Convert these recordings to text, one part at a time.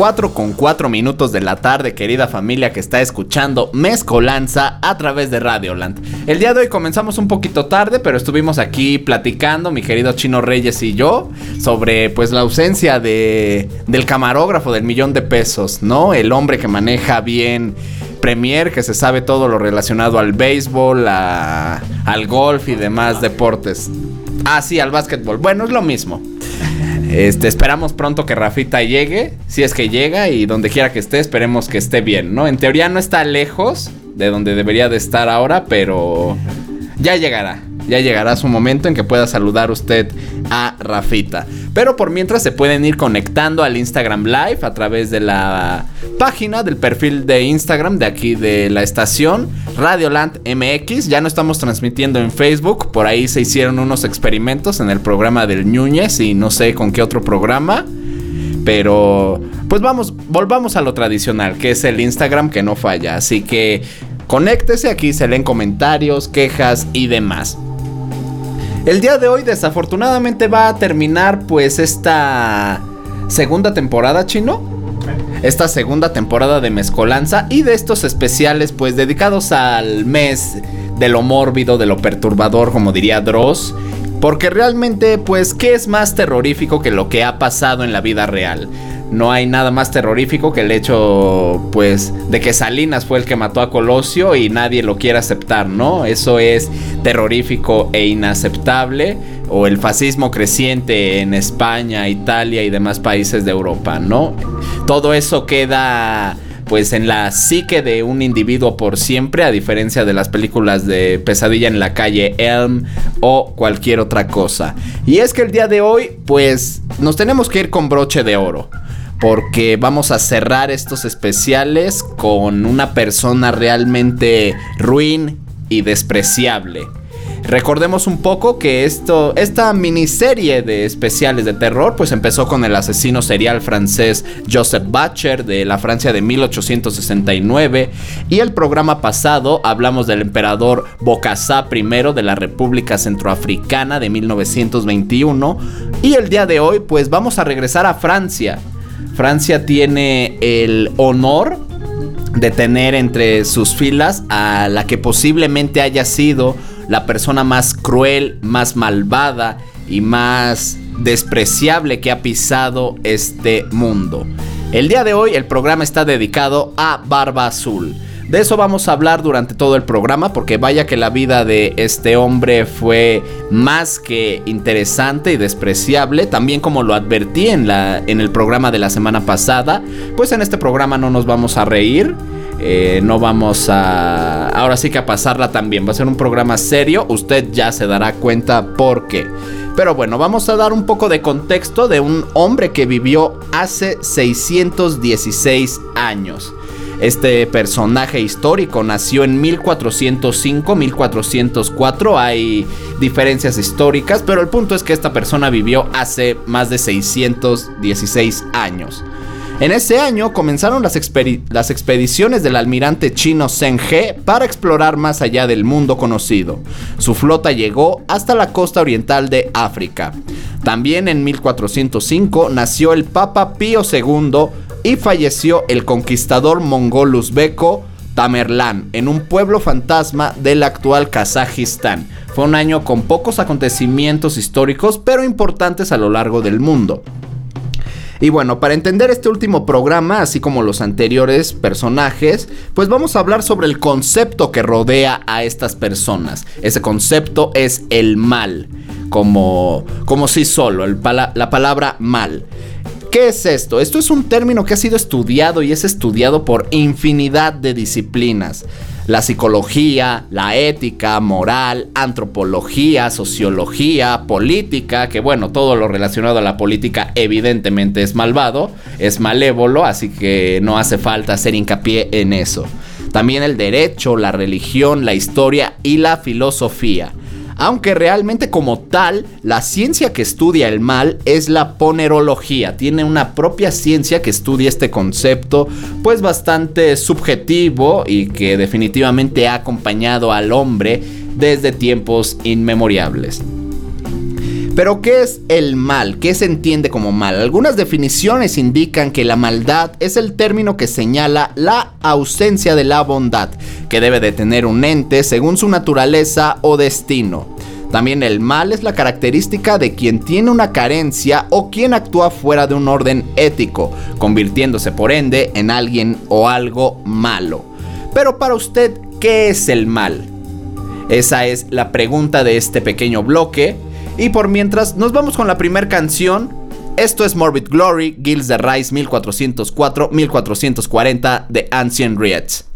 4 con 4 minutos de la tarde, querida familia que está escuchando Mezcolanza a través de Radioland. El día de hoy comenzamos un poquito tarde, pero estuvimos aquí platicando, mi querido Chino Reyes y yo, sobre pues la ausencia de, del camarógrafo del millón de pesos, ¿no? El hombre que maneja bien Premier, que se sabe todo lo relacionado al béisbol, al golf y demás deportes. Ah, sí, al básquetbol. Bueno, es lo mismo. Este, esperamos pronto que Rafita llegue, si es que llega y donde quiera que esté, esperemos que esté bien, ¿no? En teoría no está lejos de donde debería de estar ahora, pero ya llegará. Ya llegará su momento en que pueda saludar usted a Rafita. Pero por mientras se pueden ir conectando al Instagram Live a través de la página del perfil de Instagram de aquí de la estación Radioland MX. Ya no estamos transmitiendo en Facebook. Por ahí se hicieron unos experimentos en el programa del Núñez y no sé con qué otro programa. Pero pues vamos, volvamos a lo tradicional, que es el Instagram que no falla. Así que conéctese, aquí se leen comentarios, quejas y demás. El día de hoy desafortunadamente va a terminar pues esta segunda temporada chino. Esta segunda temporada de Mezcolanza y de estos especiales pues dedicados al mes de lo mórbido, de lo perturbador, como diría Dross. Porque realmente pues ¿qué es más terrorífico que lo que ha pasado en la vida real? No hay nada más terrorífico que el hecho, pues, de que Salinas fue el que mató a Colosio y nadie lo quiere aceptar, ¿no? Eso es terrorífico e inaceptable. O el fascismo creciente en España, Italia y demás países de Europa, ¿no? Todo eso queda pues en la psique de un individuo por siempre, a diferencia de las películas de Pesadilla en la calle Elm o cualquier otra cosa. Y es que el día de hoy, pues nos tenemos que ir con broche de oro porque vamos a cerrar estos especiales con una persona realmente ruin y despreciable. Recordemos un poco que esto, esta miniserie de especiales de terror, pues empezó con el asesino serial francés Joseph Butcher de la Francia de 1869 y el programa pasado hablamos del emperador Bokassa I de la República Centroafricana de 1921 y el día de hoy pues vamos a regresar a Francia Francia tiene el honor de tener entre sus filas a la que posiblemente haya sido la persona más cruel, más malvada y más despreciable que ha pisado este mundo. El día de hoy el programa está dedicado a Barba Azul. De eso vamos a hablar durante todo el programa porque vaya que la vida de este hombre fue más que interesante y despreciable, también como lo advertí en, la, en el programa de la semana pasada, pues en este programa no nos vamos a reír. Eh, no vamos a... Ahora sí que a pasarla también. Va a ser un programa serio. Usted ya se dará cuenta por qué. Pero bueno, vamos a dar un poco de contexto de un hombre que vivió hace 616 años. Este personaje histórico nació en 1405-1404. Hay diferencias históricas, pero el punto es que esta persona vivió hace más de 616 años. En ese año comenzaron las, expediciones del almirante chino Zheng He para explorar más allá del mundo conocido. Su flota llegó hasta la costa oriental de África. También en 1405 nació el Papa Pío II y falleció el conquistador mongol uzbeco Tamerlán en un pueblo fantasma del actual Kazajistán. Fue un año con pocos acontecimientos históricos pero importantes a lo largo del mundo. Y bueno, para entender este último programa, así como los anteriores personajes, pues vamos a hablar sobre el concepto que rodea a estas personas. Ese concepto es el mal, como, como sí solo, la palabra mal. ¿Qué es esto? Esto es un término que ha sido estudiado y es estudiado por infinidad de disciplinas. La psicología, la ética, moral, antropología, sociología, política, que bueno, todo lo relacionado a la política evidentemente es malvado, es malévolo, así que no hace falta hacer hincapié en eso. También el derecho, la religión, la historia y la filosofía. Aunque realmente como tal, la ciencia que estudia el mal es la ponerología, tiene una propia ciencia que estudia este concepto, pues bastante subjetivo y que definitivamente ha acompañado al hombre desde tiempos inmemoriales. Pero ¿qué es el mal? ¿Qué se entiende como mal? Algunas definiciones indican que la maldad es el término que señala la ausencia de la bondad, que debe de tener un ente según su naturaleza o destino. También el mal es la característica de quien tiene una carencia o quien actúa fuera de un orden ético, convirtiéndose por ende en alguien o algo malo. Pero para usted, ¿qué es el mal? Esa es la pregunta de este pequeño bloque. Y por mientras, nos vamos con la primera canción. Esto es Morbid Glory, Gills de Rise 1404-1440 de Ancient Riots.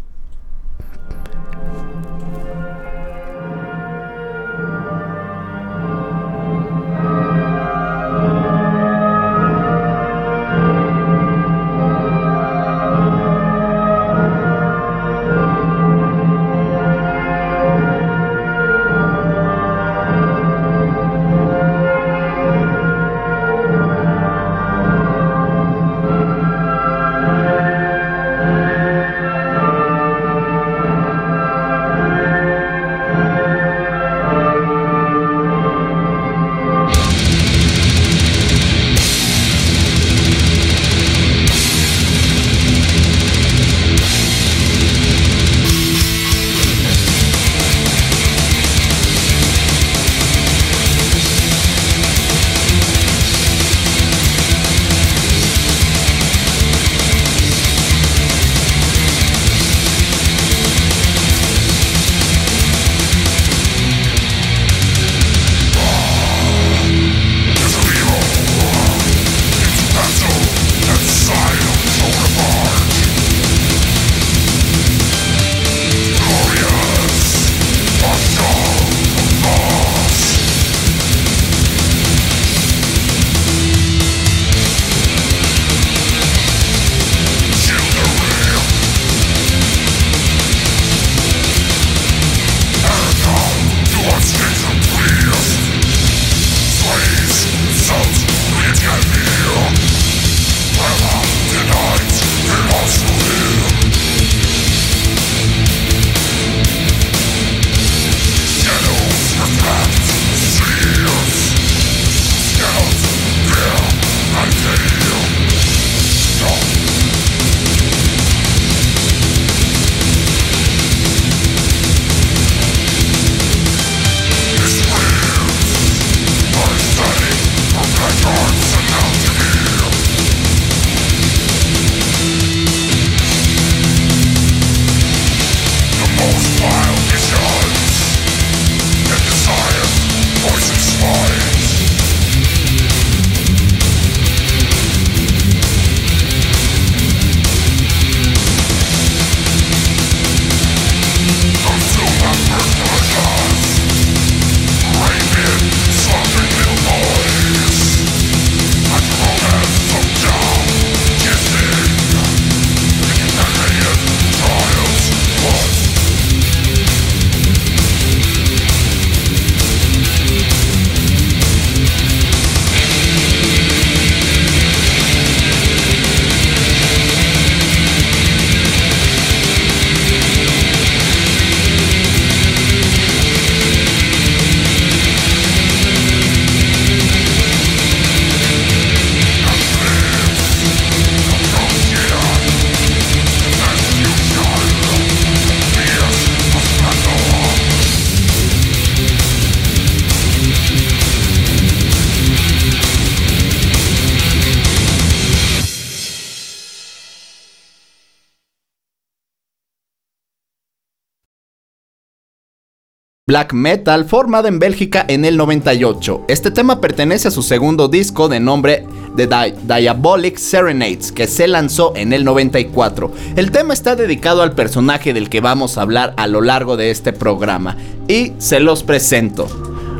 Black metal formada en Bélgica en el 98. Este tema pertenece a su segundo disco de nombre The Diabolic Serenades que se lanzó en el 94. El tema está dedicado al personaje del que vamos a hablar a lo largo de este programa y se los presento.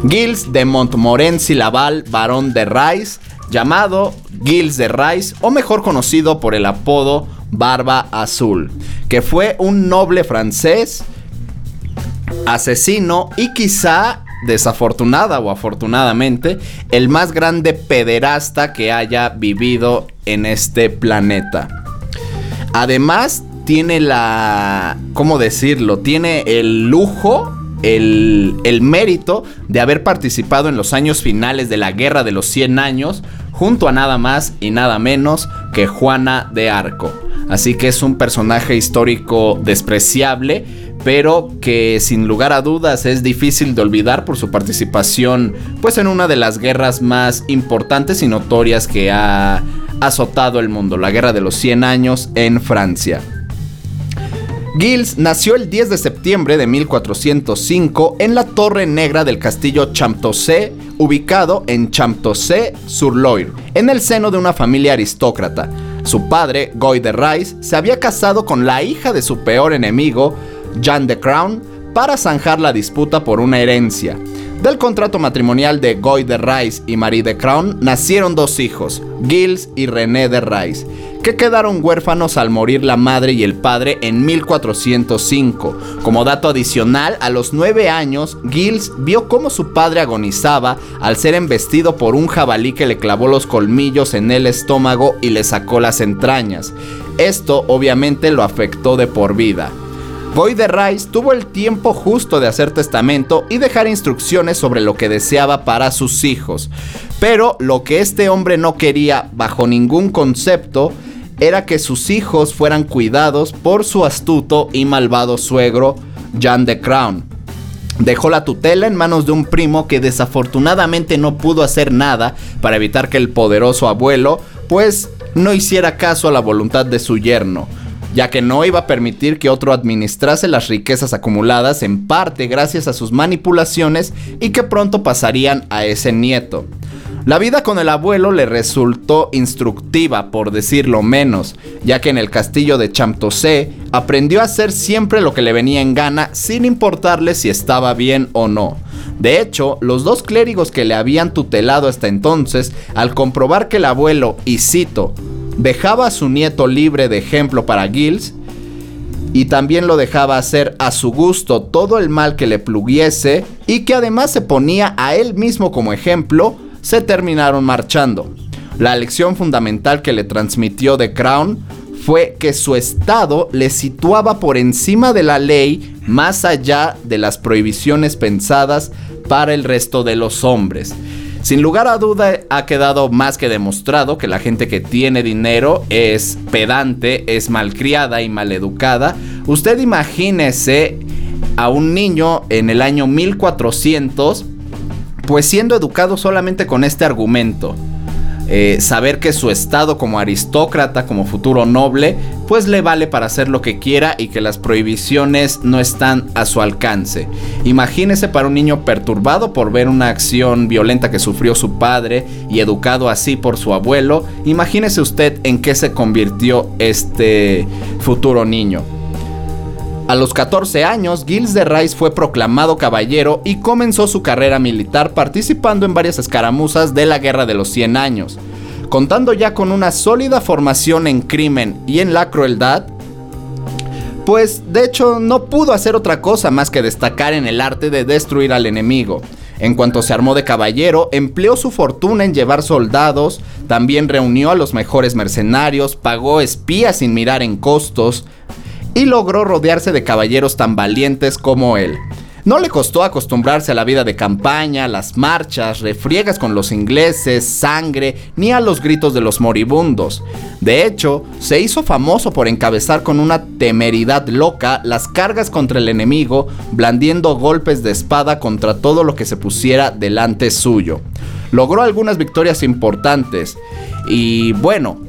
Gilles de Montmorency Laval, barón de Rice, llamado Gilles de Rice o mejor conocido por el apodo Barba Azul, que fue un noble francés asesino y quizá desafortunada o afortunadamente, el más grande pederasta que haya vivido en este planeta. Además, tiene la... ¿Cómo decirlo? Tiene el lujo el, el, mérito de haber participado en los años finales de la Guerra de los 100 Años junto a nada más y nada menos que Juana de Arco. Así que es un personaje histórico despreciable, pero que sin lugar a dudas es difícil de olvidar por su participación pues en una de las guerras más importantes y notorias que ha azotado el mundo, la Guerra de los 100 Años en Francia. Gilles nació el 10 de septiembre de 1405 en la Torre Negra del castillo Champtocé, ubicado en Champtocé-sur-Loire, en el seno de una familia aristócrata. Su padre, Guy de Rais, se había casado con la hija de su peor enemigo, Jean de Crown, para zanjar la disputa por una herencia. Del contrato matrimonial de Guy de Rais y Marie de Crown nacieron dos hijos, Gilles y René de Rais que quedaron huérfanos al morir la madre y el padre en 1405. Como dato adicional, a los 9 años, Gilles vio cómo su padre agonizaba al ser embestido por un jabalí que le clavó los colmillos en el estómago y le sacó las entrañas. Esto obviamente lo afectó de por vida. Boy de Rice tuvo el tiempo justo de hacer testamento y dejar instrucciones sobre lo que deseaba para sus hijos. Pero lo que este hombre no quería bajo ningún concepto era que sus hijos fueran cuidados por su astuto y malvado suegro, Jan de Crown. Dejó la tutela en manos de un primo que desafortunadamente no pudo hacer nada para evitar que el poderoso abuelo pues no hiciera caso a la voluntad de su yerno, ya que no iba a permitir que otro administrase las riquezas acumuladas en parte gracias a sus manipulaciones y que pronto pasarían a ese nieto. La vida con el abuelo le resultó instructiva, por decirlo menos, ya que en el castillo de Champtocé aprendió a hacer siempre lo que le venía en gana sin importarle si estaba bien o no. De hecho, los dos clérigos que le habían tutelado hasta entonces, al comprobar que el abuelo, y cito, dejaba a su nieto libre de ejemplo para Gilles, y también lo dejaba hacer a su gusto todo el mal que le pluguiese, y que además se ponía a él mismo como ejemplo, se terminaron marchando. La lección fundamental que le transmitió The Crown fue que su estado le situaba por encima de la ley más allá de las prohibiciones pensadas para el resto de los hombres. Sin lugar a duda ha quedado más que demostrado que la gente que tiene dinero es pedante, es malcriada y maleducada. Usted imagínese a un niño en el año 1400 pues siendo educado solamente con este argumento, eh, saber que su estado como aristócrata, como futuro noble, pues le vale para hacer lo que quiera y que las prohibiciones no están a su alcance. Imagínese para un niño perturbado por ver una acción violenta que sufrió su padre y educado así por su abuelo, imagínese usted en qué se convirtió este futuro niño. A los 14 años, Gilles de Rais fue proclamado caballero y comenzó su carrera militar participando en varias escaramuzas de la Guerra de los 100 años. Contando ya con una sólida formación en crimen y en la crueldad, pues de hecho no pudo hacer otra cosa más que destacar en el arte de destruir al enemigo. En cuanto se armó de caballero, empleó su fortuna en llevar soldados, también reunió a los mejores mercenarios, pagó espías sin mirar en costos, y logró rodearse de caballeros tan valientes como él. No le costó acostumbrarse a la vida de campaña, las marchas, refriegas con los ingleses, sangre, ni a los gritos de los moribundos. De hecho, se hizo famoso por encabezar con una temeridad loca las cargas contra el enemigo, blandiendo golpes de espada contra todo lo que se pusiera delante suyo. Logró algunas victorias importantes y bueno,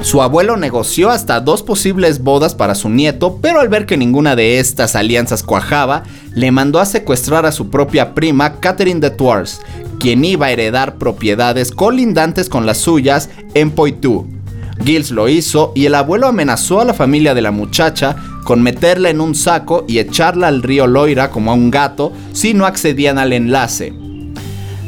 su abuelo negoció hasta dos posibles bodas para su nieto, pero al ver que ninguna de estas alianzas cuajaba, le mandó a secuestrar a su propia prima Catherine de Tours, quien iba a heredar propiedades colindantes con las suyas en Poitou. Gilles lo hizo y el abuelo amenazó a la familia de la muchacha con meterla en un saco y echarla al río Loira como a un gato si no accedían al enlace.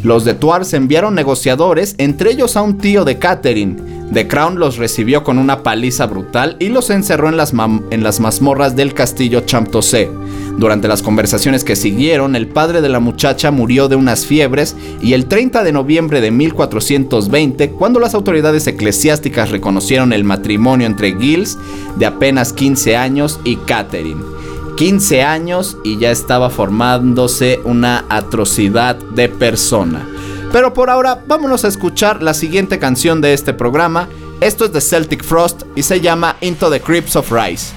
Los de Tours enviaron negociadores, entre ellos a un tío de Catherine, The Crown los recibió con una paliza brutal y los encerró en las, en las mazmorras del castillo Champtocé. Durante las conversaciones que siguieron, el padre de la muchacha murió de unas fiebres y el 30 de noviembre de 1420, cuando las autoridades eclesiásticas reconocieron el matrimonio entre Giles, de apenas 15 años, y Catherine. 15 años y ya estaba formándose una atrocidad de persona. Pero por ahora vámonos a escuchar la siguiente canción de este programa. Esto es de Celtic Frost y se llama Into the Crypts of Rice.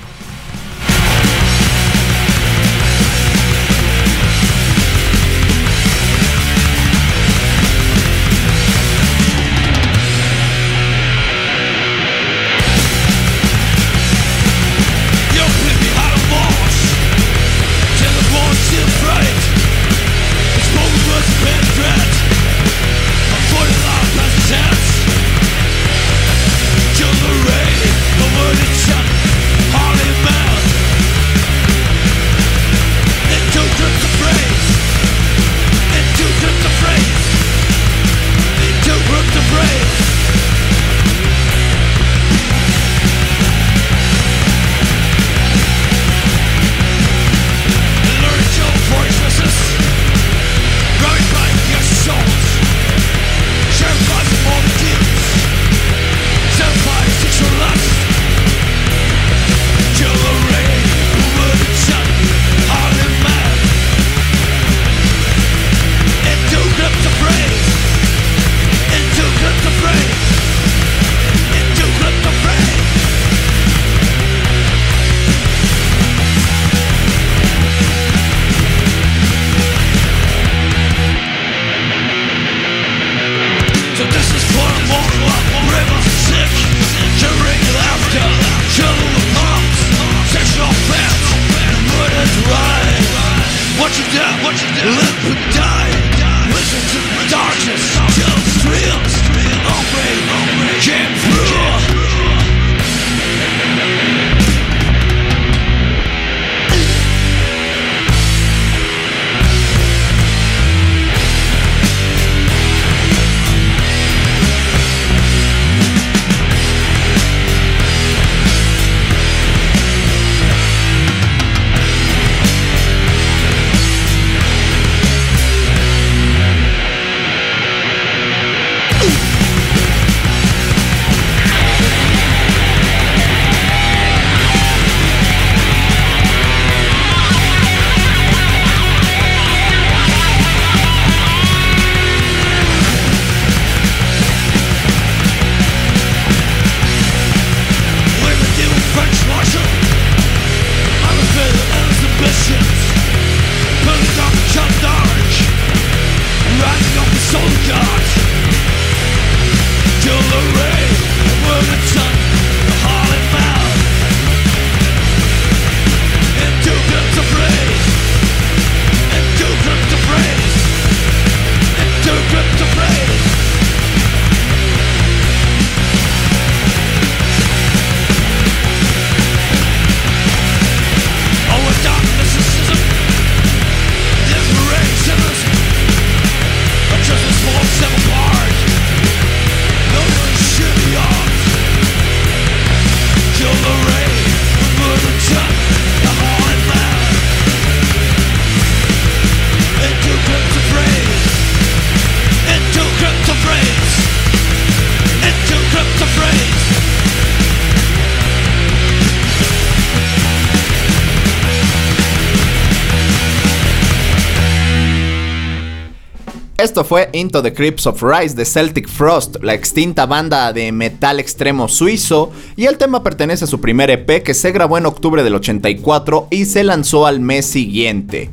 Esto fue Into the Crypts of Rise de Celtic Frost, la extinta banda de metal extremo suizo, y el tema pertenece a su primer EP que se grabó en octubre del 84 y se lanzó al mes siguiente.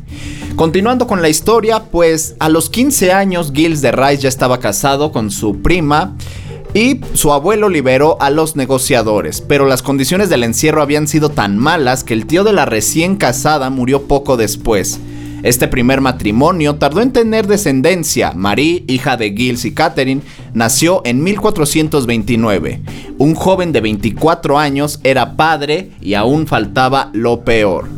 Continuando con la historia, pues a los 15 años Gilles de Rice ya estaba casado con su prima, y su abuelo liberó a los negociadores, pero las condiciones del encierro habían sido tan malas que el tío de la recién casada murió poco después. Este primer matrimonio tardó en tener descendencia. Marie, hija de Gilles y Catherine, nació en 1429. Un joven de 24 años era padre y aún faltaba lo peor.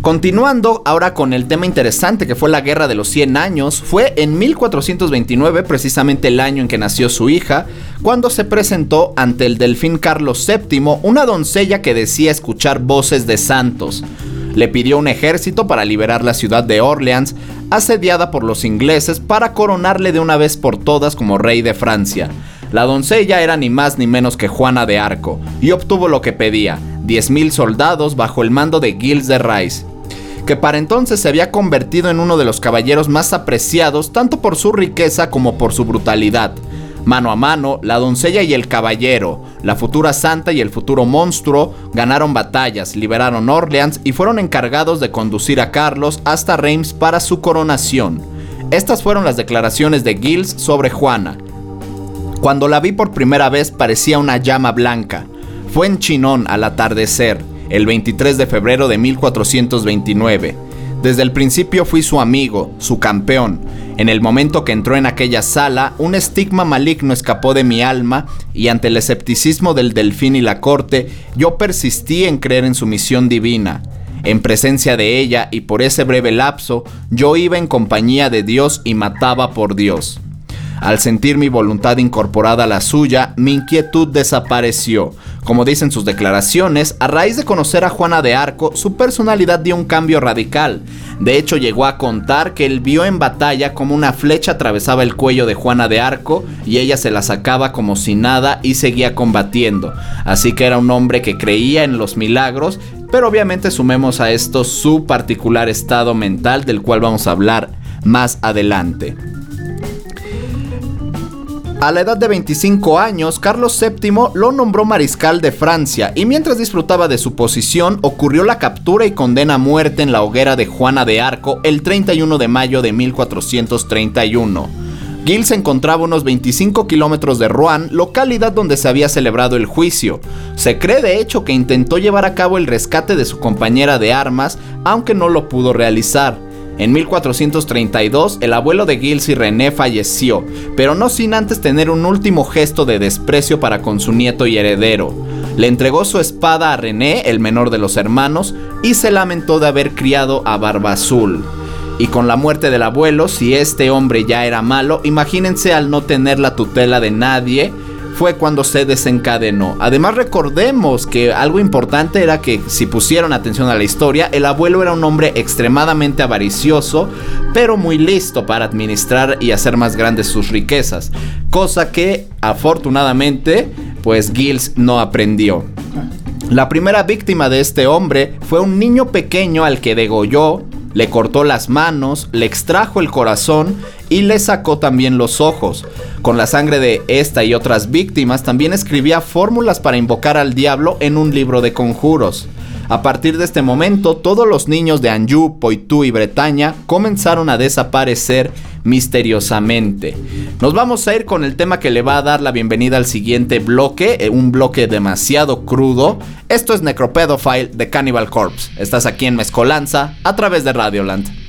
Continuando ahora con el tema interesante que fue la Guerra de los 100 años, fue en 1429, precisamente el año en que nació su hija, cuando se presentó ante el delfín Carlos VII una doncella que decía escuchar voces de santos. Le pidió un ejército para liberar la ciudad de Orleans, asediada por los ingleses, para coronarle de una vez por todas como rey de Francia. La doncella era ni más ni menos que Juana de Arco, y obtuvo lo que pedía, 10.000 soldados bajo el mando de Gilles de Rais que para entonces se había convertido en uno de los caballeros más apreciados tanto por su riqueza como por su brutalidad. Mano a mano, la doncella y el caballero, la futura santa y el futuro monstruo, ganaron batallas, liberaron Orleans y fueron encargados de conducir a Carlos hasta Reims para su coronación. Estas fueron las declaraciones de Gilles sobre Juana. Cuando la vi por primera vez parecía una llama blanca. Fue en Chinón al atardecer el 23 de febrero de 1429. Desde el principio fui su amigo, su campeón. En el momento que entró en aquella sala, un estigma maligno escapó de mi alma y ante el escepticismo del delfín y la corte, yo persistí en creer en su misión divina. En presencia de ella y por ese breve lapso, yo iba en compañía de Dios y mataba por Dios. Al sentir mi voluntad incorporada a la suya, mi inquietud desapareció. Como dicen sus declaraciones, a raíz de conocer a Juana de Arco, su personalidad dio un cambio radical. De hecho, llegó a contar que él vio en batalla como una flecha atravesaba el cuello de Juana de Arco y ella se la sacaba como si nada y seguía combatiendo. Así que era un hombre que creía en los milagros, pero obviamente sumemos a esto su particular estado mental del cual vamos a hablar más adelante. A la edad de 25 años, Carlos VII lo nombró mariscal de Francia y mientras disfrutaba de su posición ocurrió la captura y condena a muerte en la hoguera de Juana de Arco el 31 de mayo de 1431. Gil se encontraba unos 25 kilómetros de Rouen, localidad donde se había celebrado el juicio. Se cree de hecho que intentó llevar a cabo el rescate de su compañera de armas, aunque no lo pudo realizar. En 1432, el abuelo de Gilles y René falleció, pero no sin antes tener un último gesto de desprecio para con su nieto y heredero. Le entregó su espada a René, el menor de los hermanos, y se lamentó de haber criado a Barba Azul. Y con la muerte del abuelo, si este hombre ya era malo, imagínense al no tener la tutela de nadie, fue cuando se desencadenó. Además recordemos que algo importante era que si pusieron atención a la historia, el abuelo era un hombre extremadamente avaricioso, pero muy listo para administrar y hacer más grandes sus riquezas, cosa que afortunadamente pues Gilles no aprendió. La primera víctima de este hombre fue un niño pequeño al que degolló le cortó las manos, le extrajo el corazón y le sacó también los ojos. Con la sangre de esta y otras víctimas también escribía fórmulas para invocar al diablo en un libro de conjuros. A partir de este momento, todos los niños de Anjou, Poitou y Bretaña comenzaron a desaparecer misteriosamente. Nos vamos a ir con el tema que le va a dar la bienvenida al siguiente bloque, eh, un bloque demasiado crudo. Esto es Necropedophile de Cannibal Corpse. Estás aquí en Mezcolanza a través de Radioland.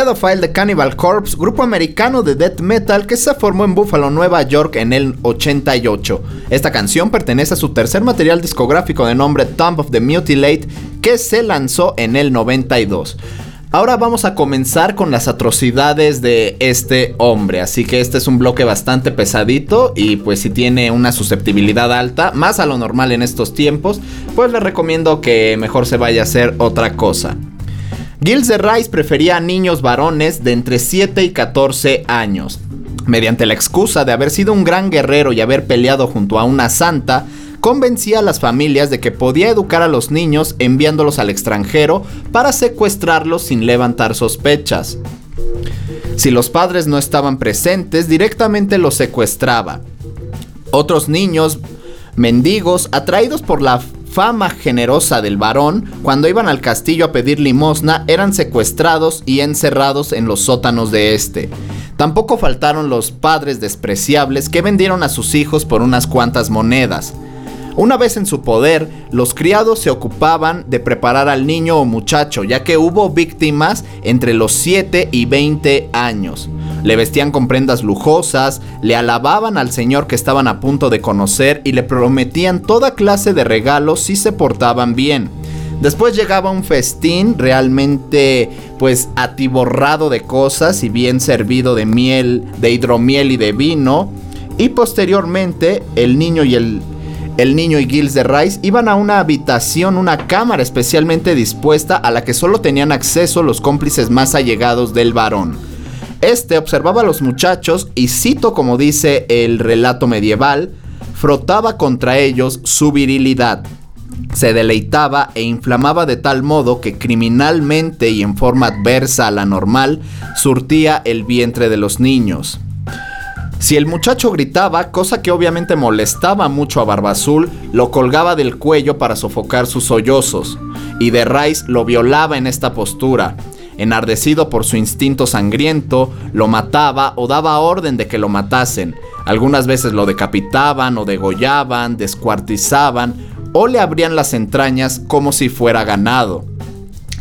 Necropedophile de Cannibal Corpse, grupo americano de death metal que se formó en Buffalo, Nueva York en el 88. Esta canción pertenece a su tercer material discográfico de nombre Tomb of the Mutilate que se lanzó en el 92. Ahora vamos a comenzar con las atrocidades de este hombre, así que este es un bloque bastante pesadito y pues si tiene una susceptibilidad alta, más a lo normal en estos tiempos, pues le recomiendo que mejor se vaya a hacer otra cosa. Gilles de Rice prefería a niños varones de entre 7 y 14 años. Mediante la excusa de haber sido un gran guerrero y haber peleado junto a una santa, convencía a las familias de que podía educar a los niños enviándolos al extranjero para secuestrarlos sin levantar sospechas. Si los padres no estaban presentes, directamente los secuestraba. Otros niños mendigos, atraídos por la fama generosa del varón, cuando iban al castillo a pedir limosna, eran secuestrados y encerrados en los sótanos de este. Tampoco faltaron los padres despreciables que vendieron a sus hijos por unas cuantas monedas. Una vez en su poder, los criados se ocupaban de preparar al niño o muchacho, ya que hubo víctimas entre los 7 y 20 años. Le vestían con prendas lujosas, le alababan al señor que estaban a punto de conocer y le prometían toda clase de regalos si se portaban bien. Después llegaba un festín realmente pues atiborrado de cosas y bien servido de miel, de hidromiel y de vino. Y posteriormente el niño y el el niño y Gilles de Rice iban a una habitación, una cámara especialmente dispuesta a la que solo tenían acceso los cómplices más allegados del varón. Este observaba a los muchachos y cito como dice el relato medieval, frotaba contra ellos su virilidad. Se deleitaba e inflamaba de tal modo que criminalmente y en forma adversa a la normal surtía el vientre de los niños. Si el muchacho gritaba, cosa que obviamente molestaba mucho a Barbazul, lo colgaba del cuello para sofocar sus sollozos, y de Rice lo violaba en esta postura. Enardecido por su instinto sangriento, lo mataba o daba orden de que lo matasen. Algunas veces lo decapitaban o degollaban, descuartizaban o le abrían las entrañas como si fuera ganado.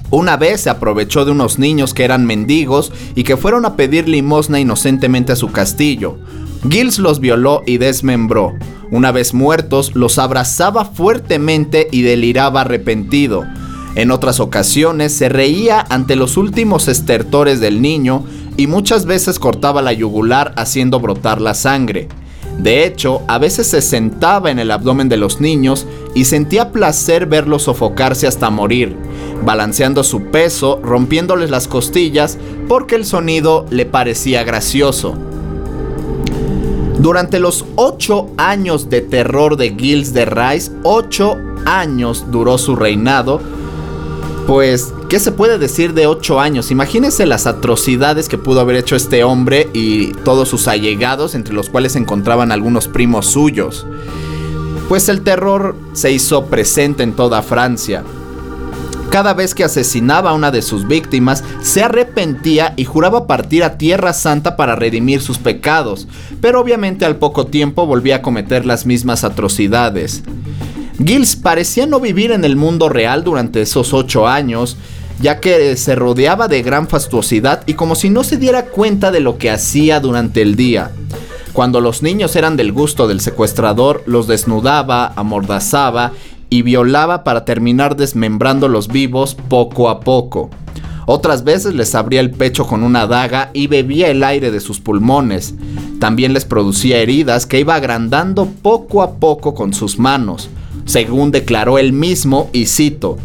Una vez se aprovechó de unos niños que eran mendigos y que fueron a pedir limosna inocentemente a su castillo. Gilles los violó y desmembró. Una vez muertos, los abrazaba fuertemente y deliraba arrepentido. En otras ocasiones se reía ante los últimos estertores del niño y muchas veces cortaba la yugular haciendo brotar la sangre. De hecho, a veces se sentaba en el abdomen de los niños y sentía placer verlos sofocarse hasta morir, balanceando su peso, rompiéndoles las costillas porque el sonido le parecía gracioso. Durante los 8 años de terror de Gilles de Rice, 8 años duró su reinado, pues, ¿qué se puede decir de 8 años? Imagínense las atrocidades que pudo haber hecho este hombre y todos sus allegados, entre los cuales se encontraban algunos primos suyos. Pues el terror se hizo presente en toda Francia. Cada vez que asesinaba a una de sus víctimas, se arrepentía y juraba partir a Tierra Santa para redimir sus pecados, pero obviamente al poco tiempo volvía a cometer las mismas atrocidades. Gilles parecía no vivir en el mundo real durante esos ocho años, ya que se rodeaba de gran fastuosidad y como si no se diera cuenta de lo que hacía durante el día. Cuando los niños eran del gusto del secuestrador, los desnudaba, amordazaba y violaba para terminar desmembrándolos vivos poco a poco. Otras veces les abría el pecho con una daga y bebía el aire de sus pulmones. También les producía heridas que iba agrandando poco a poco con sus manos según declaró él mismo, y cito,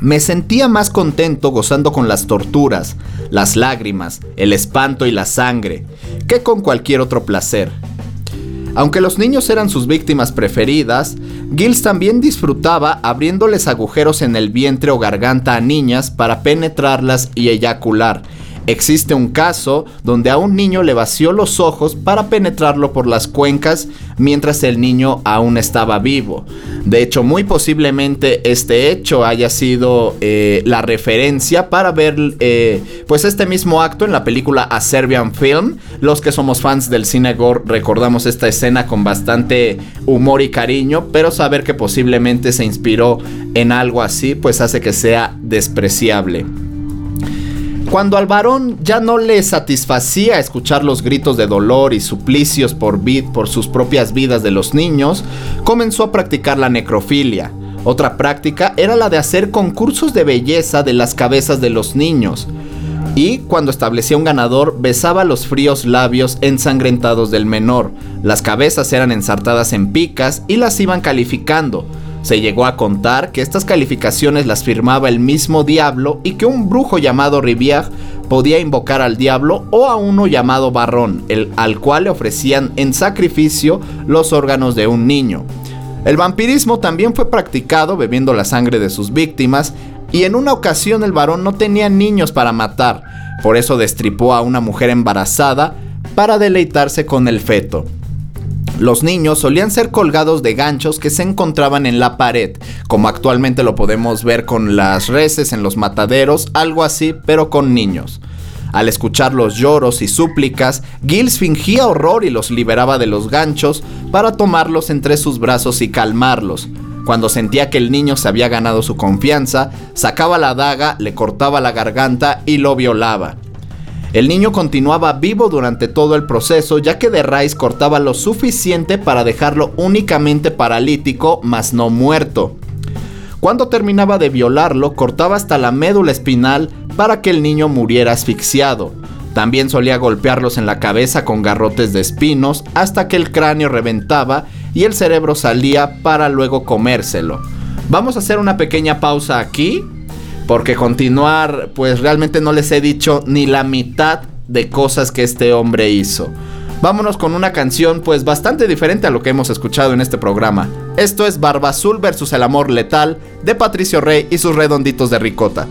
me sentía más contento gozando con las torturas, las lágrimas, el espanto y la sangre, que con cualquier otro placer. Aunque los niños eran sus víctimas preferidas, Gilles también disfrutaba abriéndoles agujeros en el vientre o garganta a niñas para penetrarlas y eyacular, Existe un caso donde a un niño le vació los ojos para penetrarlo por las cuencas mientras el niño aún estaba vivo. De hecho, muy posiblemente este hecho haya sido eh, la referencia para ver eh, pues este mismo acto en la película A Serbian Film. Los que somos fans del cine gore recordamos esta escena con bastante humor y cariño, pero saber que posiblemente se inspiró en algo así pues hace que sea despreciable. Cuando al varón ya no le satisfacía escuchar los gritos de dolor y suplicios por, por sus propias vidas de los niños, comenzó a practicar la necrofilia. Otra práctica era la de hacer concursos de belleza de las cabezas de los niños. Y cuando establecía un ganador, besaba los fríos labios ensangrentados del menor. Las cabezas eran ensartadas en picas y las iban calificando. Se llegó a contar que estas calificaciones las firmaba el mismo diablo y que un brujo llamado Rivière podía invocar al diablo o a uno llamado Barrón, el, al cual le ofrecían en sacrificio los órganos de un niño. El vampirismo también fue practicado bebiendo la sangre de sus víctimas y en una ocasión el varón no tenía niños para matar, por eso destripó a una mujer embarazada para deleitarse con el feto. Los niños solían ser colgados de ganchos que se encontraban en la pared, como actualmente lo podemos ver con las reses en los mataderos, algo así, pero con niños. Al escuchar los lloros y súplicas, Gilles fingía horror y los liberaba de los ganchos para tomarlos entre sus brazos y calmarlos. Cuando sentía que el niño se había ganado su confianza, sacaba la daga, le cortaba la garganta y lo violaba. El niño continuaba vivo durante todo el proceso ya que de Rice cortaba lo suficiente para dejarlo únicamente paralítico, mas no muerto. Cuando terminaba de violarlo, cortaba hasta la médula espinal para que el niño muriera asfixiado. También solía golpearlos en la cabeza con garrotes de espinos hasta que el cráneo reventaba y el cerebro salía para luego comérselo. Vamos a hacer una pequeña pausa aquí porque continuar, pues realmente no les he dicho ni la mitad de cosas que este hombre hizo. Vámonos con una canción pues bastante diferente a lo que hemos escuchado en este programa. Esto es Barba Azul versus el amor letal de Patricio Rey y sus redonditos de ricota.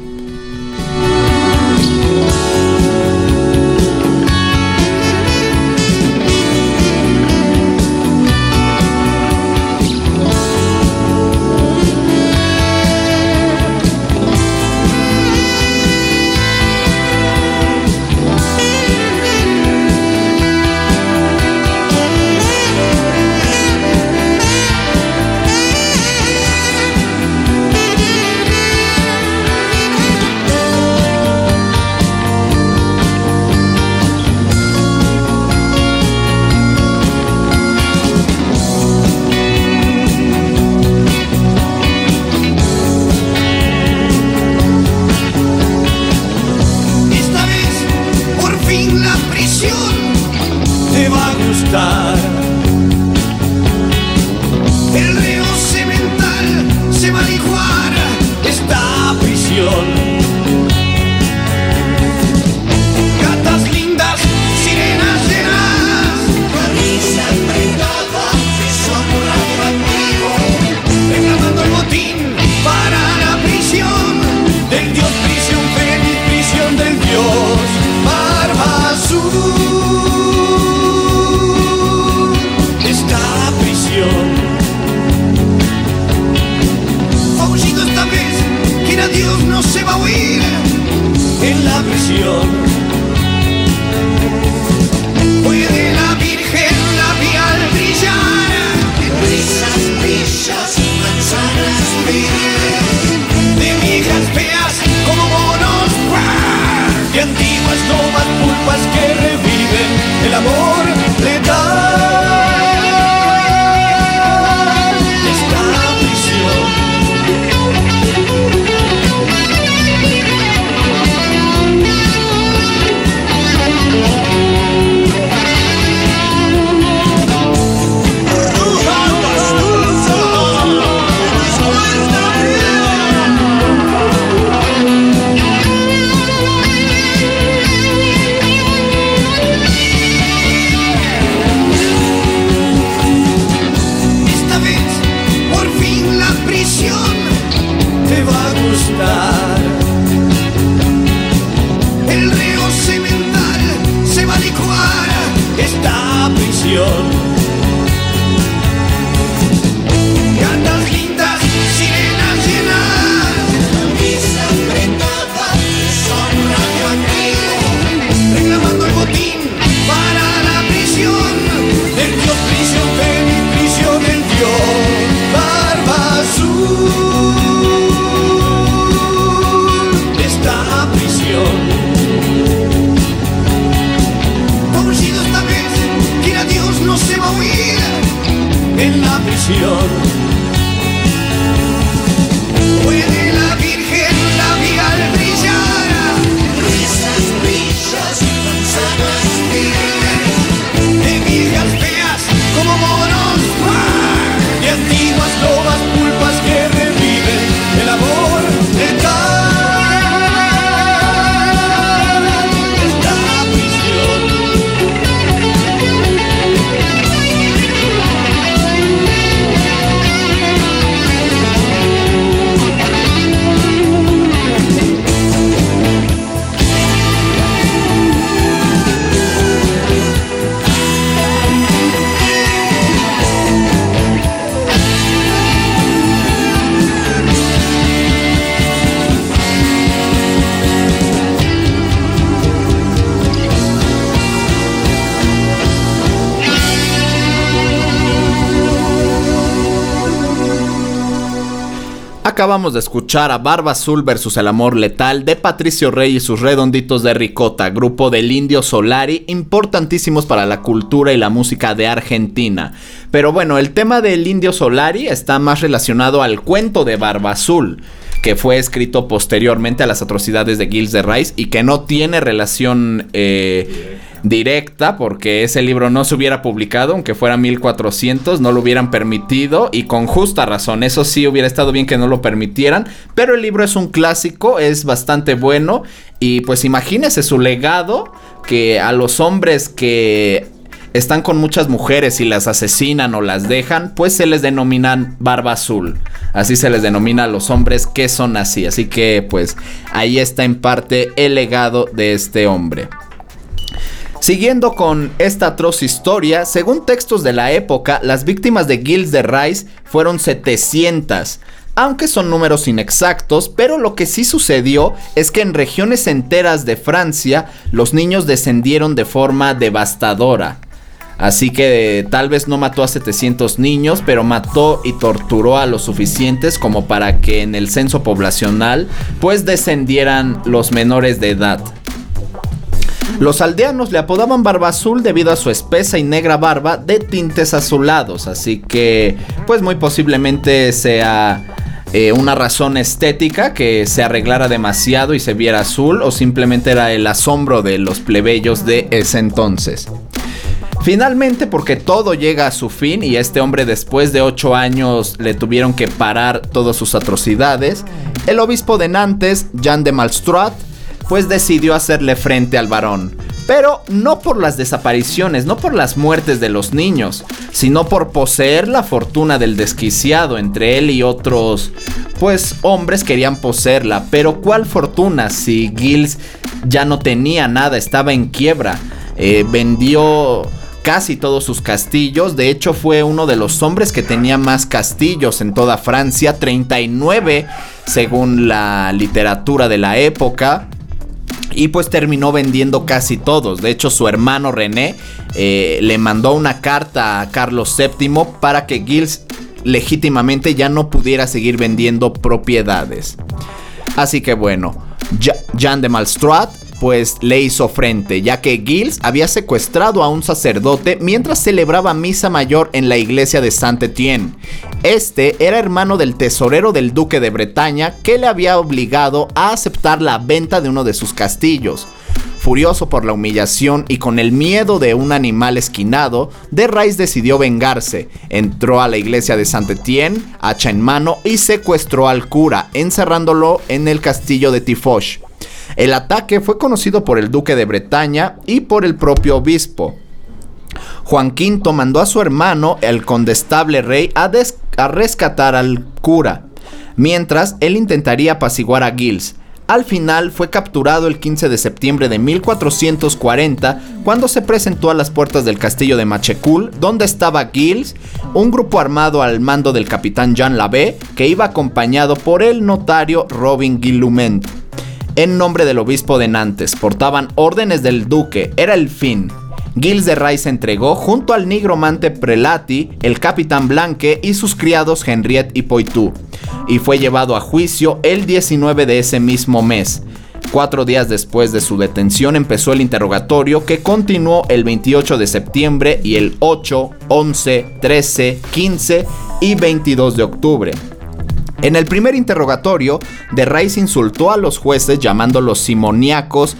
Acabamos de escuchar a Barba Azul versus El Amor Letal de Patricio Rey y sus redonditos de ricota, grupo del Indio Solari, importantísimos para la cultura y la música de Argentina. Pero bueno, el tema del Indio Solari está más relacionado al cuento de Barba Azul que fue escrito posteriormente a las atrocidades de Gilles de Rice y que no tiene relación eh, directa porque ese libro no se hubiera publicado, aunque fuera 1400, no lo hubieran permitido y con justa razón. Eso sí hubiera estado bien que no lo permitieran, pero el libro es un clásico, es bastante bueno y pues imagínese su legado que a los hombres que están con muchas mujeres y las asesinan o las dejan, pues se les denominan barba azul. Así se les denomina a los hombres que son así. Así que pues ahí está en parte el legado de este hombre. Siguiendo con esta atroz historia, según textos de la época, las víctimas de Gilles de Rice fueron 700 aunque son números inexactos, pero lo que sí sucedió es que en regiones enteras de Francia los niños descendieron de forma devastadora. Así que tal vez no mató a 700 niños, pero mató y torturó a los suficientes como para que en el censo poblacional pues descendieran los menores de edad. Los aldeanos le apodaban barba azul debido a su espesa y negra barba de tintes azulados, así que pues muy posiblemente sea eh, una razón estética que se arreglara demasiado y se viera azul o simplemente era el asombro de los plebeyos de ese entonces. Finalmente, porque todo llega a su fin y este hombre después de ocho años le tuvieron que parar todas sus atrocidades, el obispo de Nantes, Jean de Malstrat, pues decidió hacerle frente al varón. Pero no por las desapariciones, no por las muertes de los niños, sino por poseer la fortuna del desquiciado. Entre él y otros, pues hombres querían poseerla. Pero ¿cuál fortuna si Gilles ya no tenía nada, estaba en quiebra? Eh, vendió casi todos sus castillos. De hecho, fue uno de los hombres que tenía más castillos en toda Francia, 39 según la literatura de la época. Y pues terminó vendiendo casi todos. De hecho, su hermano René eh, le mandó una carta a Carlos VII para que Gilles legítimamente ya no pudiera seguir vendiendo propiedades. Así que bueno, Jean de Malstrat pues le hizo frente, ya que Gilles había secuestrado a un sacerdote mientras celebraba misa mayor en la iglesia de Saint-Étienne. Este era hermano del tesorero del duque de Bretaña que le había obligado a aceptar la venta de uno de sus castillos. Furioso por la humillación y con el miedo de un animal esquinado, de Rice decidió vengarse. Entró a la iglesia de Saint-Étienne, hacha en mano, y secuestró al cura, encerrándolo en el castillo de Tifoche. El ataque fue conocido por el duque de Bretaña y por el propio obispo. Juan V mandó a su hermano, el condestable rey, a, rescatar al cura, mientras él intentaría apaciguar a Gilles. Al final fue capturado el 15 de septiembre de 1440 cuando se presentó a las puertas del castillo de Machecul, donde estaba Gilles, un grupo armado al mando del capitán Jean Lavé, que iba acompañado por el notario Robin Guillument en nombre del obispo de Nantes. Portaban órdenes del duque, era el fin. Gilles de Rais entregó junto al nigromante Prelati, el capitán Blanque y sus criados Henriette y Poitou, y fue llevado a juicio el 19 de ese mismo mes. Cuatro días después de su detención empezó el interrogatorio que continuó el 28 de septiembre y el 8, 11, 13, 15 y 22 de octubre. En el primer interrogatorio, de Rice insultó a los jueces llamándolos simoniacos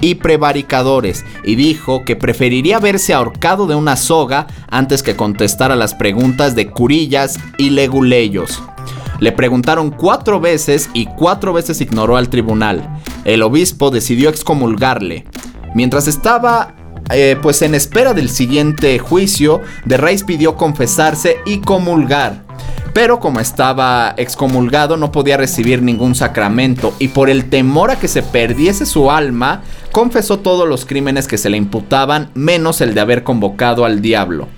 y prevaricadores y dijo que preferiría verse ahorcado de una soga antes que contestar a las preguntas de curillas y leguleyos. Le preguntaron cuatro veces y cuatro veces ignoró al tribunal. El obispo decidió excomulgarle. Mientras estaba eh, pues en espera del siguiente juicio, de Reis pidió confesarse y comulgar. Pero como estaba excomulgado no podía recibir ningún sacramento y por el temor a que se perdiese su alma, confesó todos los crímenes que se le imputaban menos el de haber convocado al diablo.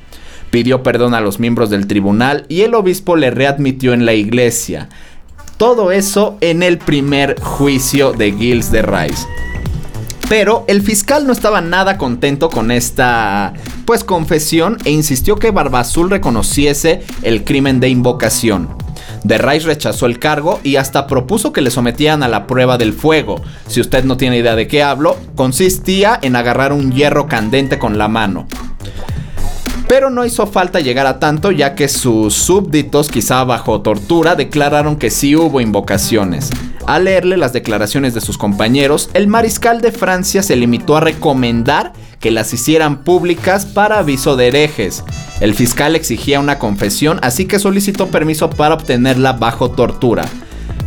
Pidió perdón a los miembros del tribunal y el obispo le readmitió en la iglesia. Todo eso en el primer juicio de Gilles de Rice. Pero el fiscal no estaba nada contento con esta pues confesión e insistió que Barbazul reconociese el crimen de invocación. De Rice rechazó el cargo y hasta propuso que le sometieran a la prueba del fuego. Si usted no tiene idea de qué hablo, consistía en agarrar un hierro candente con la mano. Pero no hizo falta llegar a tanto ya que sus súbditos, quizá bajo tortura, declararon que sí hubo invocaciones. Al leerle las declaraciones de sus compañeros, el mariscal de Francia se limitó a recomendar que las hicieran públicas para aviso de herejes. El fiscal exigía una confesión, así que solicitó permiso para obtenerla bajo tortura.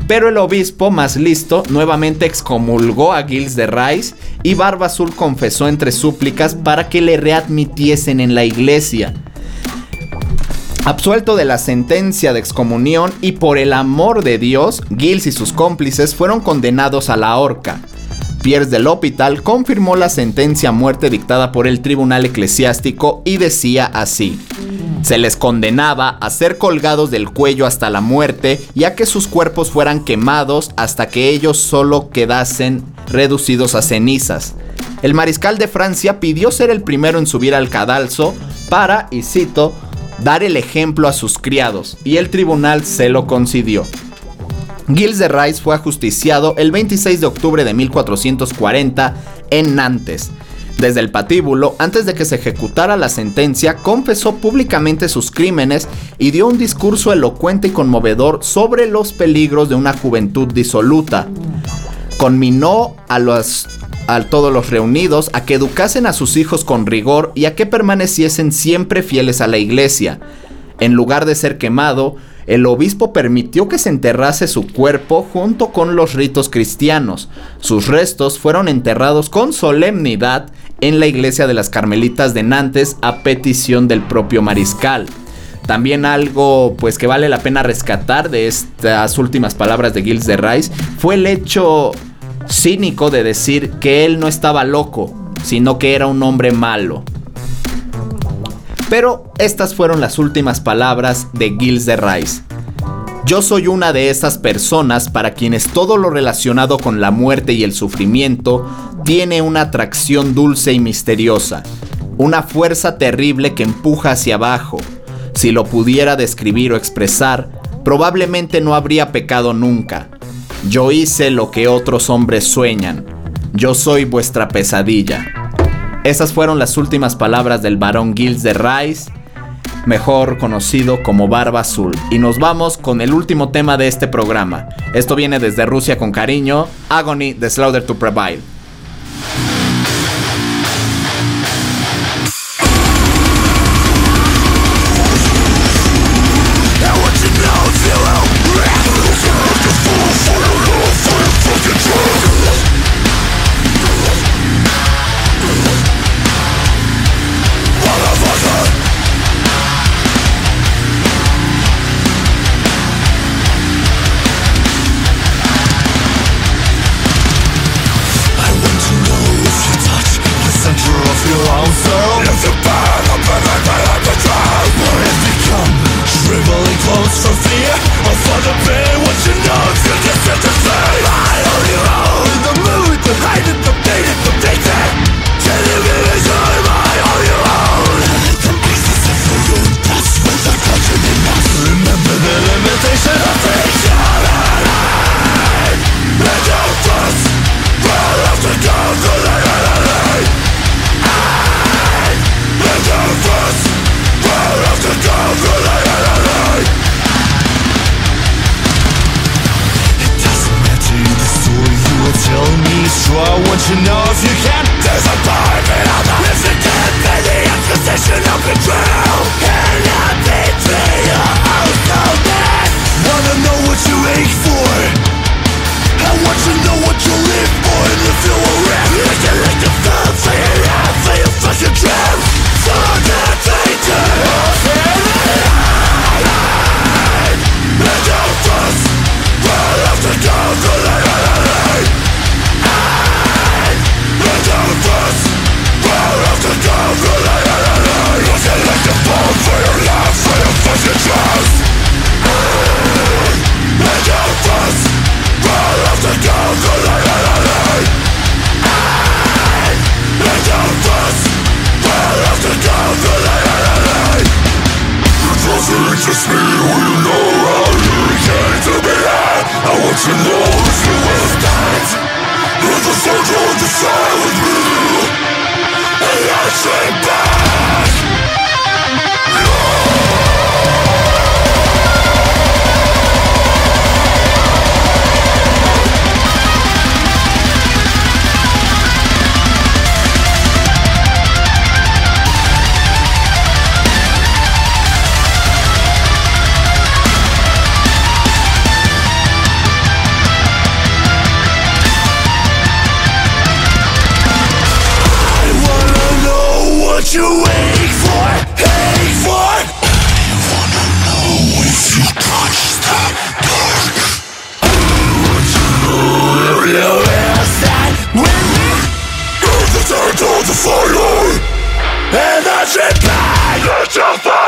Pero el obispo, más listo, nuevamente excomulgó a Gilles de Rice y Barba Azul confesó entre súplicas para que le readmitiesen en la iglesia. Absuelto de la sentencia de excomunión y por el amor de Dios, Gilles y sus cómplices fueron condenados a la horca. Pierre de L'Hôpital confirmó la sentencia a muerte dictada por el tribunal eclesiástico y decía así: Se les condenaba a ser colgados del cuello hasta la muerte y a que sus cuerpos fueran quemados hasta que ellos solo quedasen reducidos a cenizas. El mariscal de Francia pidió ser el primero en subir al cadalso para, y cito, dar el ejemplo a sus criados, y el tribunal se lo concedió. Gilles de Rice fue ajusticiado el 26 de octubre de 1440 en Nantes. Desde el patíbulo, antes de que se ejecutara la sentencia, confesó públicamente sus crímenes y dio un discurso elocuente y conmovedor sobre los peligros de una juventud disoluta. Conminó a, los, a todos los reunidos a que educasen a sus hijos con rigor y a que permaneciesen siempre fieles a la iglesia. En lugar de ser quemado, el obispo permitió que se enterrase su cuerpo junto con los ritos cristianos. Sus restos fueron enterrados con solemnidad en la iglesia de las Carmelitas de Nantes a petición del propio mariscal. También algo pues que vale la pena rescatar de estas últimas palabras de Gilles de Rice fue el hecho cínico de decir que él no estaba loco, sino que era un hombre malo. Pero estas fueron las últimas palabras de Gilles de Rice. Yo soy una de esas personas para quienes todo lo relacionado con la muerte y el sufrimiento tiene una atracción dulce y misteriosa, una fuerza terrible que empuja hacia abajo. Si lo pudiera describir o expresar, probablemente no habría pecado nunca. Yo hice lo que otros hombres sueñan. Yo soy vuestra pesadilla. Esas fueron las últimas palabras del barón Gilles de Rice, mejor conocido como Barba Azul. Y nos vamos con el último tema de este programa. Esto viene desde Rusia con cariño, Agony de Slaughter to Provide.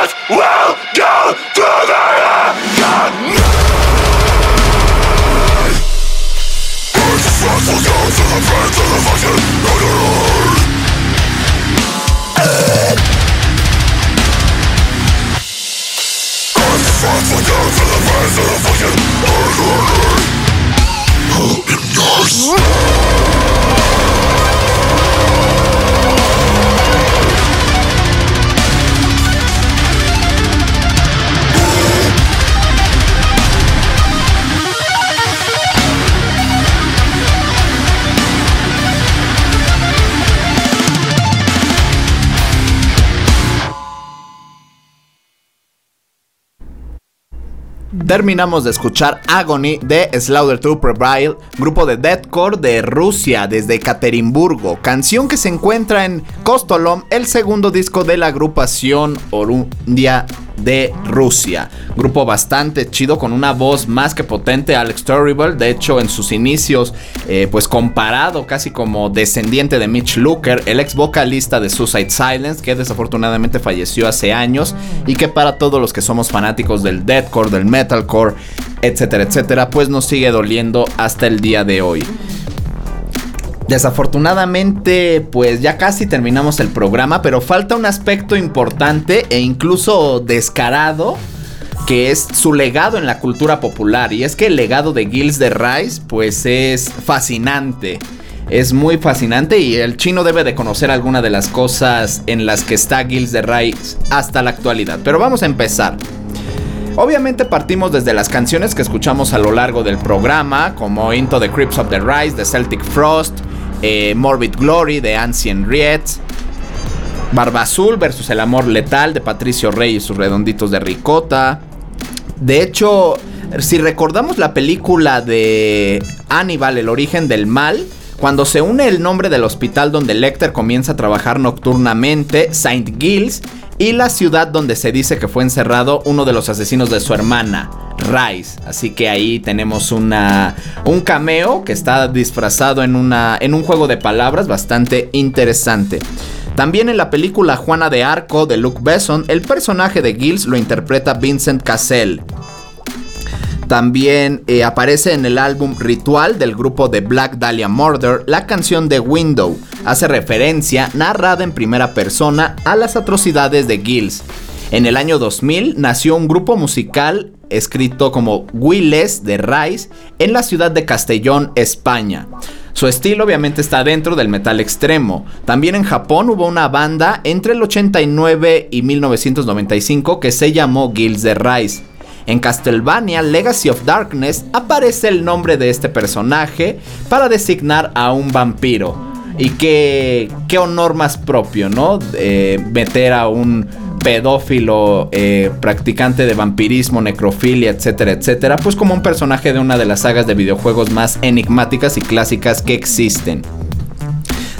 Miles will do! Terminamos de escuchar Agony de Slaughter to Prevail, grupo de deathcore de Rusia desde Ekaterimburgo, canción que se encuentra en Kostolom, el segundo disco de la agrupación Orundia de Rusia. Grupo bastante chido con una voz más que potente, Alex Terrible, de hecho en sus inicios eh, pues comparado casi como descendiente de Mitch Looker, el ex vocalista de Suicide Silence, que desafortunadamente falleció hace años y que para todos los que somos fanáticos del deathcore, del metalcore, etcétera, etcétera, pues nos sigue doliendo hasta el día de hoy. Desafortunadamente, pues ya casi terminamos el programa, pero falta un aspecto importante e incluso descarado que es su legado en la cultura popular. Y es que el legado de Gilles de Rice, pues es fascinante. Es muy fascinante y el chino debe de conocer alguna de las cosas en las que está Gilles de Rice hasta la actualidad. Pero vamos a empezar. Obviamente partimos desde las canciones que escuchamos a lo largo del programa, como Into the Crypts of the Rise de Celtic Frost, eh, Morbid Glory de Ancient Riets, Barba Azul versus El Amor Letal de Patricio Rey y sus redonditos de ricota. De hecho, si recordamos la película de Hannibal, El origen del mal, cuando se une el nombre del hospital donde Lecter comienza a trabajar nocturnamente, Saint Giles, y la ciudad donde se dice que fue encerrado uno de los asesinos de su hermana, Rice. Así que ahí tenemos un cameo que está disfrazado en, una, en un juego de palabras bastante interesante. También en la película Juana de Arco de Luke Besson, el personaje de Giles lo interpreta Vincent Cassell. También eh, aparece en el álbum Ritual del grupo de Black Dahlia Murder la canción de Window. Hace referencia, narrada en primera persona, a las atrocidades de Giles. En el año 2000 nació un grupo musical escrito como Willes de Rice en la ciudad de Castellón, España. Su estilo obviamente está dentro del metal extremo. También en Japón hubo una banda entre el 89 y 1995 que se llamó Guilds de Rice. En Castlevania Legacy of Darkness aparece el nombre de este personaje para designar a un vampiro. Y qué, qué honor más propio, ¿no? Eh, meter a un pedófilo, eh, practicante de vampirismo, necrofilia, etcétera, etcétera, pues como un personaje de una de las sagas de videojuegos más enigmáticas y clásicas que existen.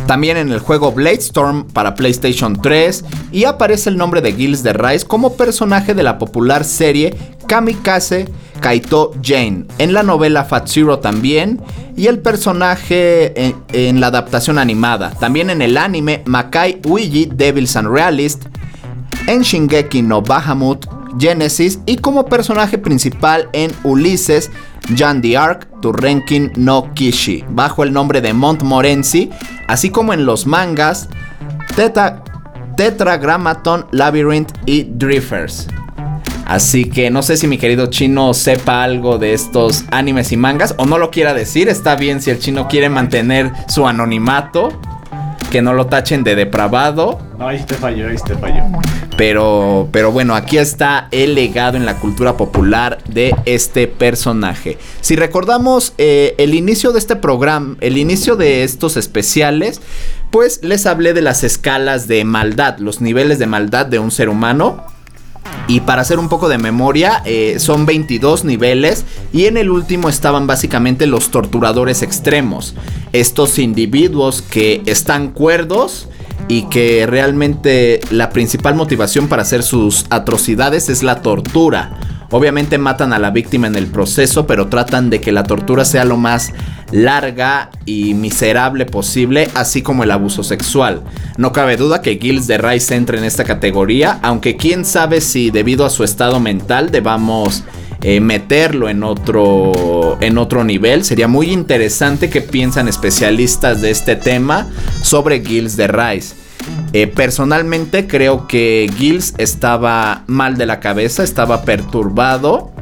También en el juego Blade Storm para PlayStation 3 y aparece el nombre de Gilles de Rise como personaje de la popular serie Kamikaze Kaito Jane. En la novela Fat Zero también y el personaje en, la adaptación animada. También en el anime Makai Uiji Devils and Realist en Shingeki no Bahamut, Genesis y como personaje principal en Ulises, Jan the Ark, Turrenkin no Kishi, bajo el nombre de Montmorency, así como en los mangas Teta, Tetragrammaton, Labyrinth y Drifters. Así que no sé si mi querido chino sepa algo de estos animes y mangas o no lo quiera decir. Está bien si el chino quiere mantener su anonimato que no lo tachen de depravado. No, ahí te falló, ahí te falló. Pero, pero bueno, aquí está el legado en la cultura popular de este personaje. Si recordamos eh, el inicio de este programa, el inicio de estos especiales, pues les hablé de las escalas de maldad, los niveles de maldad de un ser humano. Y para hacer un poco de memoria, eh, son 22 niveles y en el último estaban básicamente los torturadores extremos. Estos individuos que están cuerdos y que realmente la principal motivación para hacer sus atrocidades es la tortura. Obviamente matan a la víctima en el proceso, pero tratan de que la tortura sea lo más larga y miserable posible, así como el abuso sexual. No cabe duda que Gilles de Rice entra en esta categoría, aunque quién sabe si debido a su estado mental debamos eh, meterlo en otro, en otro nivel. Sería muy interesante que piensan especialistas de este tema sobre Gilles de Rice. Eh, personalmente creo que Gilles estaba mal de la cabeza, estaba perturbado.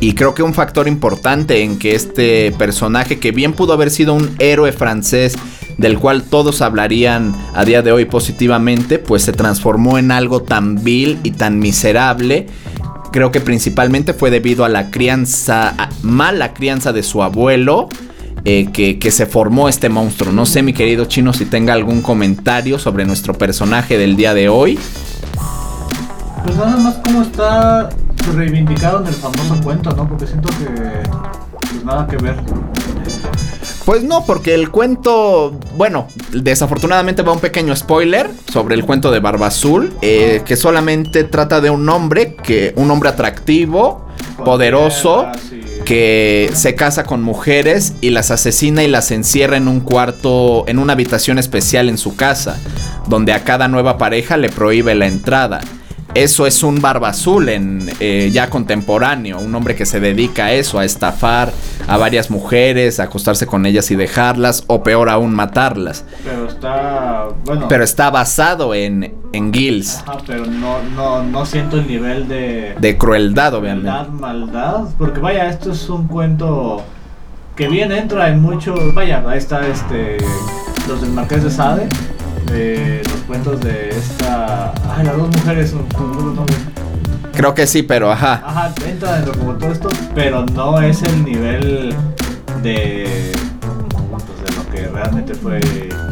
Y creo que un factor importante en que este personaje, que bien pudo haber sido un héroe francés, del cual todos hablarían a día de hoy positivamente, pues se transformó en algo tan vil y tan miserable. Creo que principalmente fue debido a la crianza, a mala crianza de su abuelo eh, que, se formó este monstruo. No sé, mi querido chino, si tenga algún comentario sobre nuestro personaje del día de hoy. Pues nada más cómo está reivindicado en el famoso cuento, ¿no? Porque siento que pues nada que ver. Pues no, porque el cuento, bueno, desafortunadamente va un pequeño spoiler sobre el cuento de Barba Azul, eh, que solamente trata de un hombre, que un hombre atractivo, poderoso, que se casa con mujeres y las asesina y las encierra en un cuarto, en una habitación especial en su casa, donde a cada nueva pareja le prohíbe la entrada. Eso es un barba azul en, eh, ya contemporáneo, un hombre que se dedica a eso, a estafar a varias mujeres, a acostarse con ellas y dejarlas, o peor aún, matarlas. Pero está, bueno. Pero está basado en, en Gills. Ajá, pero no, no, no siento el nivel de... De crueldad, obviamente. Maldad, maldad, porque vaya, esto es un cuento que bien entra en muchos, vaya, ahí está este, los del Marqués de Sade de los cuentos de esta. Ay, las dos mujeres son Creo que sí, pero ajá. Ajá, entra dentro como todo esto, pero no es el nivel de. Pues, de lo que realmente fue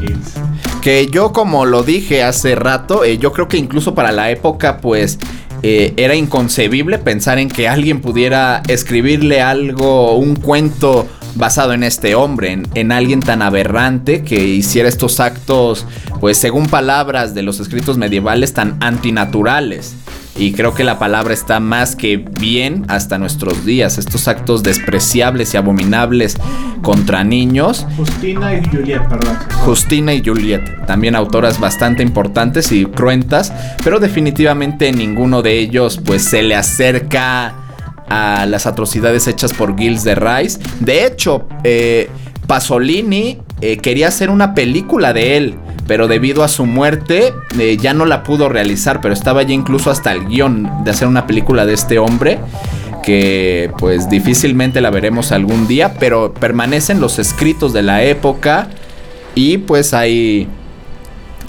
Gilles. Que yo, como lo dije hace rato, eh, yo creo que incluso para la época, pues. Eh, era inconcebible pensar en que alguien pudiera escribirle algo, un cuento basado en este hombre, en, alguien tan aberrante que hiciera estos actos, pues según palabras de los escritos medievales, tan antinaturales. Y creo que la palabra está más que bien hasta nuestros días. Estos actos despreciables y abominables contra niños. Justina y Juliet, perdón. Justina y Juliet, también autoras bastante importantes y cruentas, pero definitivamente ninguno de ellos pues se le acerca a las atrocidades hechas por Gilles de Rice. De hecho, eh, Pasolini eh, quería hacer una película de él, pero debido a su muerte eh, ya no la pudo realizar, pero estaba ya incluso hasta el guion de hacer una película de este hombre que pues difícilmente la veremos algún día, pero permanecen los escritos de la época y pues hay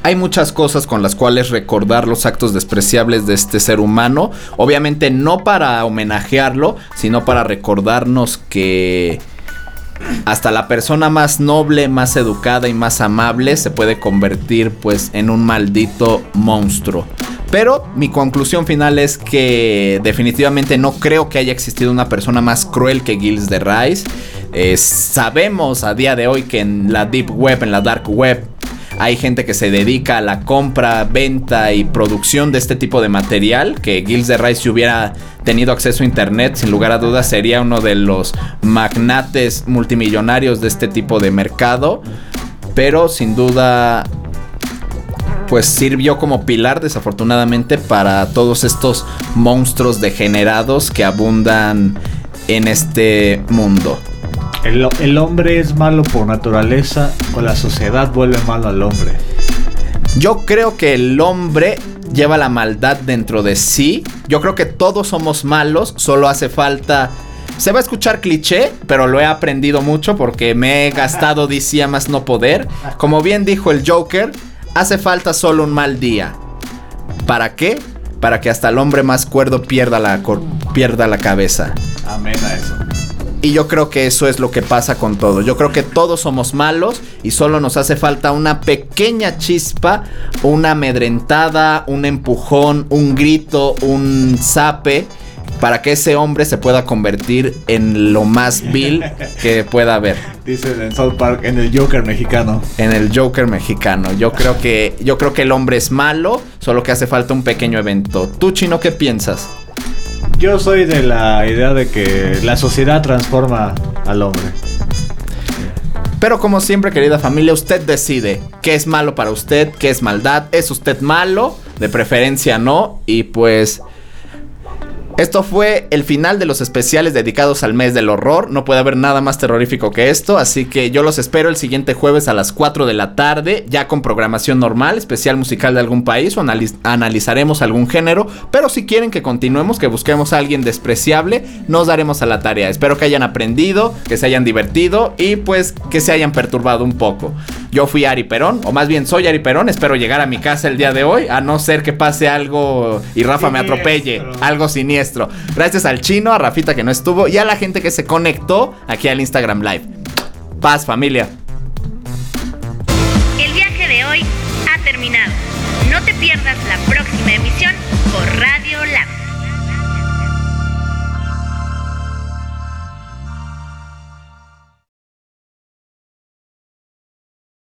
hay muchas cosas con las cuales recordar los actos despreciables de este ser humano. Obviamente no para homenajearlo, sino para recordarnos que hasta la persona más noble, más educada y más amable se puede convertir pues en un maldito monstruo. Pero mi conclusión final es que definitivamente no creo que haya existido una persona más cruel que Gilles de Rice. Eh, sabemos a día de hoy que en la Deep Web, en la Dark Web, hay gente que se dedica a la compra, venta y producción de este tipo de material. Que Gilles de Rice, si hubiera tenido acceso a internet, sin lugar a dudas, sería uno de los magnates multimillonarios de este tipo de mercado. Pero sin duda, pues sirvió como pilar, desafortunadamente, para todos estos monstruos degenerados que abundan en este mundo. El, el hombre es malo por naturaleza o la sociedad vuelve malo al hombre. Yo creo que el hombre lleva la maldad dentro de sí. Yo creo que todos somos malos, solo hace falta... Se va a escuchar cliché, pero lo he aprendido mucho porque me he gastado DC a más no poder. Como bien dijo el Joker, hace falta solo un mal día. ¿Para qué? Para que hasta el hombre más cuerdo pierda la, pierda la cabeza. Amén a eso. Y yo creo que eso es lo que pasa con todo. Yo creo que todos somos malos y solo nos hace falta una pequeña chispa, una amedrentada, un empujón, un grito, un zape para que ese hombre se pueda convertir en lo más vil que pueda haber. Dicen en South Park, en el Joker mexicano. En el Joker mexicano. Yo creo que yo creo que el hombre es malo, solo que hace falta un pequeño evento. ¿Tú chino qué piensas? Yo soy de la idea de que la sociedad transforma al hombre. Pero como siempre, querida familia, usted decide qué es malo para usted, qué es maldad. ¿Es usted malo? De preferencia no. Y pues... Esto fue el final de los especiales dedicados al mes del horror. No puede haber nada más terrorífico que esto. Así que yo los espero el siguiente jueves a las 4 de la tarde. Ya con programación normal, especial musical de algún país. O analiz- analizaremos algún género. Pero si quieren que continuemos, que busquemos a alguien despreciable, nos daremos a la tarea. Espero que hayan aprendido, que se hayan divertido y pues que se hayan perturbado un poco. Yo fui Ari Perón, o más bien soy Ari Perón. Espero llegar a mi casa el día de hoy, a no ser que pase algo y Rafa me atropelle. Algo siniestro. Gracias al chino, a Rafita que no estuvo y a la gente que se conectó aquí al Instagram Live. Paz, familia.